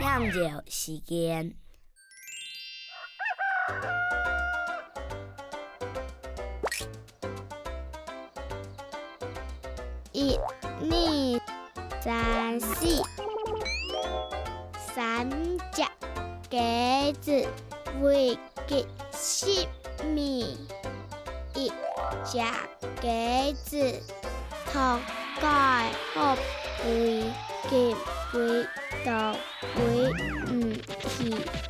酿酒时间。一、二、三、四、三只鸽子喂给西米，一只鸽子。头盖好肥，结肥到肥唔去。